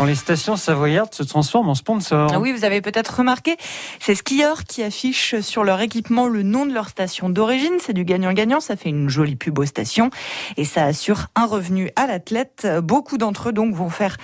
quand les stations savoyardes se transforment en sponsors. Ah oui, vous avez peut-être remarqué, ces skieurs qui affichent sur leur équipement le nom de leur station d'origine. C'est du gagnant-gagnant, ça fait une jolie pub aux stations et ça assure un revenu à l'athlète. Beaucoup d'entre eux donc vont faire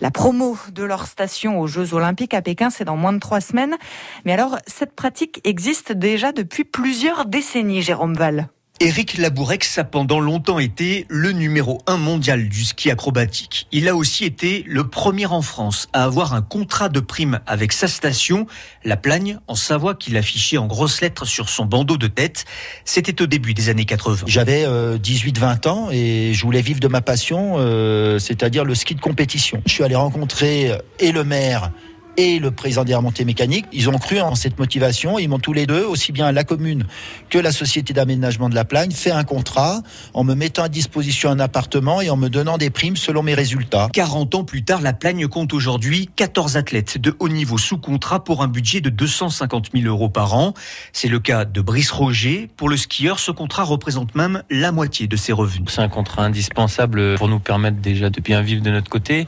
la promo de leur station aux Jeux Olympiques à Pékin, c'est dans moins de trois semaines. Mais alors, cette pratique existe déjà depuis plusieurs décennies, Jérôme Val. Éric Labourex a pendant longtemps été le numéro un mondial du ski acrobatique. Il a aussi été le premier en France à avoir un contrat de prime avec sa station, la Plagne, en Savoie, qu'il affichait en grosses lettres sur son bandeau de tête. C'était au début des années 80. J'avais 18-20 ans et je voulais vivre de ma passion, euh, c'est-à-dire le ski de compétition. Je suis allé rencontrer et le maire et le président des remontées mécaniques. Ils ont cru en cette motivation. Ils m'ont tous les deux, aussi bien la commune que la société d'aménagement de la Plagne, fait un contrat en me mettant à disposition un appartement et en me donnant des primes selon mes résultats. 40 ans plus tard, la Plagne compte aujourd'hui 14 athlètes de haut niveau sous contrat pour un budget de 250 000 euros par an. C'est le cas de Brice Roger. Pour le skieur, ce contrat représente même la moitié de ses revenus. C'est un contrat indispensable pour nous permettre déjà de bien vivre de notre côté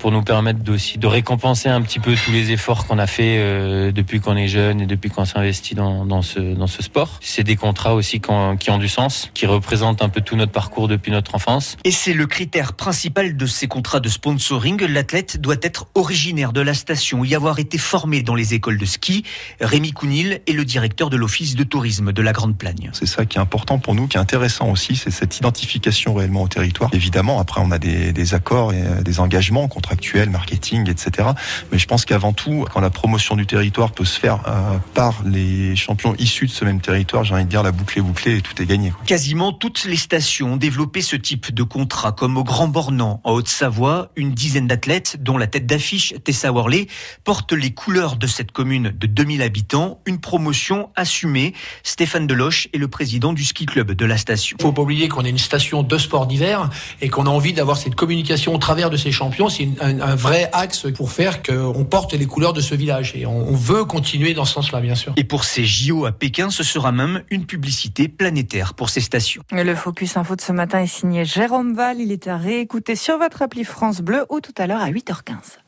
pour nous permettre aussi de récompenser un petit peu tous les efforts qu'on a fait euh, depuis qu'on est jeune et depuis qu'on s'investit dans, dans, ce, dans ce sport. C'est des contrats aussi qui ont du sens, qui représentent un peu tout notre parcours depuis notre enfance. Et c'est le critère principal de ces contrats de sponsoring. L'athlète doit être originaire de la station, y avoir été formé dans les écoles de ski. Rémi Counil est le directeur de l'office de tourisme de la Grande Plagne. C'est ça qui est important pour nous, qui est intéressant aussi, c'est cette identification réellement au territoire. Évidemment, après on a des, des accords et des engagements contre actuel, marketing, etc. Mais je pense qu'avant tout, quand la promotion du territoire peut se faire euh, par les champions issus de ce même territoire, j'ai envie de dire la boucle est bouclée et tout est gagné. Quasiment toutes les stations ont développé ce type de contrat, comme au Grand Bornand, en Haute-Savoie, une dizaine d'athlètes, dont la tête d'affiche, Tessa Worley, portent les couleurs de cette commune de 2000 habitants, une promotion assumée. Stéphane Deloche est le président du ski club de la station. Il faut pas oublier qu'on est une station de sport d'hiver et qu'on a envie d'avoir cette communication au travers de ces champions. C'est un, un, vrai axe pour faire qu'on porte les couleurs de ce village. Et on, on veut continuer dans ce sens-là, bien sûr. Et pour ces JO à Pékin, ce sera même une publicité planétaire pour ces stations. Le Focus Info de ce matin est signé Jérôme Val. Il est à réécouter sur votre appli France Bleu ou tout à l'heure à 8h15.